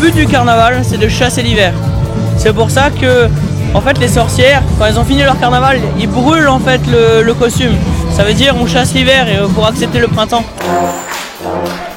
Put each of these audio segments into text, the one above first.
but du carnaval, c'est de chasser l'hiver. C'est pour ça que, en fait, les sorcières, quand elles ont fini leur carnaval, ils brûlent en fait le, costume. Ça veut dire on chasse l'hiver euh, pour accepter le printemps.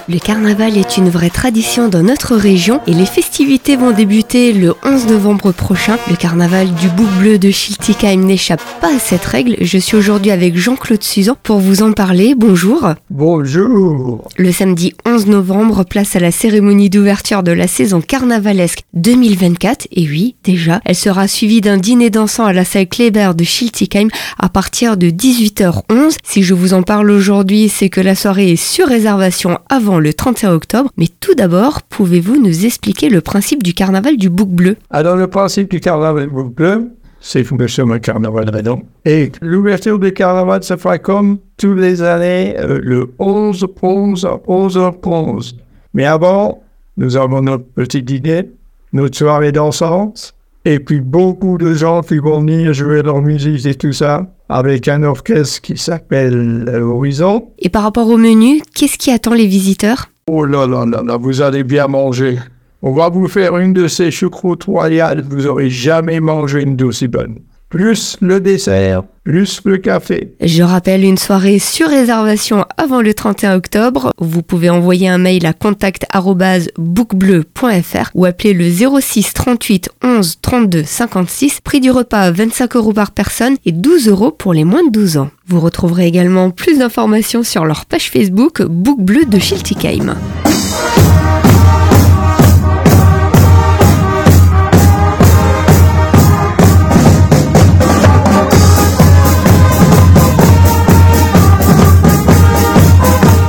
Le carnaval est une vraie tradition dans notre région et les festivités vont débuter le 11 novembre prochain. Le carnaval du bouc bleu de Schiltigheim n'échappe pas à cette règle. Je suis aujourd'hui avec Jean-Claude Suzan pour vous en parler. Bonjour. Bonjour. Le samedi 11 novembre, place à la cérémonie d'ouverture de la saison carnavalesque 2024. Et oui, déjà, elle sera suivie d'un dîner dansant à la salle Kléber de Schiltigheim à partir de 18h11. Si je vous en parle aujourd'hui, c'est que la soirée est sur réservation avant le 31 octobre. Mais tout d'abord, pouvez-vous nous expliquer le principe du carnaval du bouc bleu? Alors, le principe du carnaval bleu, c'est que nous sommes un carnaval redon. Et l'ouverture du carnaval se fera comme toutes les années, euh, le 11, 11, 11, 11. Mais avant, nous avons notre petit dîner, notre soirée dansante, et puis beaucoup de gens qui vont venir jouer leur musique et tout ça, avec un orchestre qui s'appelle Horizon. Et par rapport au menu, qu'est-ce qui attend les visiteurs? Oh là là là là, vous allez bien manger. On va vous faire une de ces choucroutes royales. Vous aurez jamais mangé une d'aussi bonne. Plus le dessert, plus le café. Je rappelle une soirée sur réservation avant le 31 octobre. Vous pouvez envoyer un mail à contact@bookbleu.fr ou appeler le 06 38 11 32 56. Prix du repas 25 euros par personne et 12 euros pour les moins de 12 ans. Vous retrouverez également plus d'informations sur leur page Facebook Book Bleu de Schiltigheim.